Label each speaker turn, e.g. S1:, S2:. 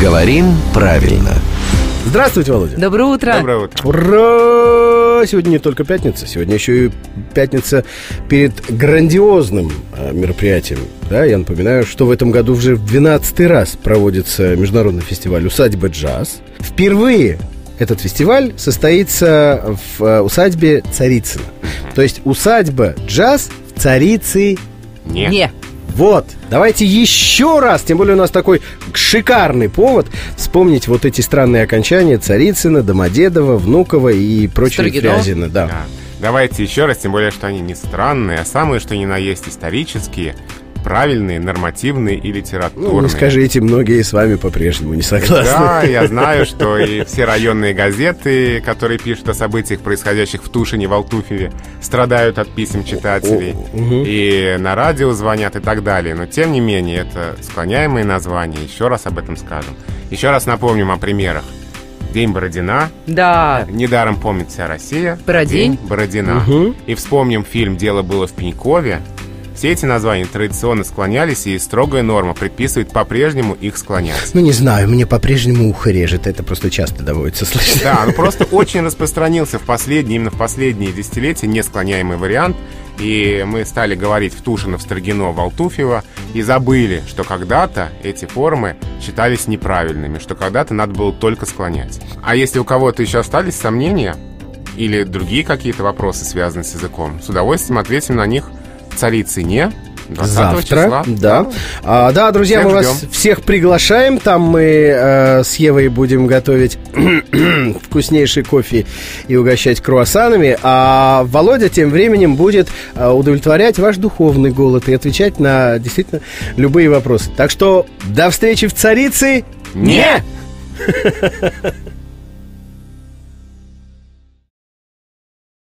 S1: Говорим правильно.
S2: Здравствуйте, Володя.
S3: Доброе утро.
S4: Доброе утро.
S2: Ура! Сегодня не только пятница, сегодня еще и пятница перед грандиозным э, мероприятием. Да, я напоминаю, что в этом году уже в 12 раз проводится международный фестиваль «Усадьба джаз». Впервые этот фестиваль состоится в э, усадьбе Царицына. То есть усадьба джаз в Царицы
S4: Не.
S3: Не.
S2: Вот, давайте еще раз, тем более у нас такой шикарный повод вспомнить вот эти странные окончания Царицына, Домодедова, Внукова и прочие. Фрязина. Да.
S4: Да. Давайте еще раз, тем более, что они не странные, а самые, что ни на есть, исторические, правильные, нормативные и литературные.
S2: Ну, не скажите, многие с вами по-прежнему не согласны.
S4: Да, я знаю, что и все районные газеты, которые пишут о событиях, происходящих в Тушине, в Алтуфьеве, страдают от писем читателей.
S2: О, мгм.
S4: И на радио звонят и так далее. Но, тем не менее, это склоняемые названия. Еще раз об этом скажем. Еще раз напомним о примерах. День Бородина.
S3: Да.
S4: Недаром помнит вся Россия.
S3: Бородин.
S4: Бородина.
S2: Мгм.
S4: И вспомним фильм «Дело было в Пенькове». Все эти названия традиционно склонялись, и строгая норма предписывает по-прежнему их склонять.
S2: Ну, не знаю, мне по-прежнему ухо режет. Это просто часто доводится слышать.
S4: Да, ну просто очень распространился в последние, именно в последние десятилетия несклоняемый вариант. И мы стали говорить в Тушино, в Строгино, в Алтуфьево и забыли, что когда-то эти формы считались неправильными, что когда-то надо было только склонять. А если у кого-то еще остались сомнения или другие какие-то вопросы, связанные с языком, с удовольствием ответим на них в царице не 20
S2: Завтра,
S4: числа.
S2: да. А, да, друзья,
S4: Всех
S2: мы вас
S4: ждем.
S2: всех приглашаем. Там мы э, с Евой будем готовить вкуснейший кофе и угощать круассанами. А Володя тем временем будет э, удовлетворять ваш духовный голод и отвечать на действительно любые вопросы. Так что до встречи в Царице.
S4: Не!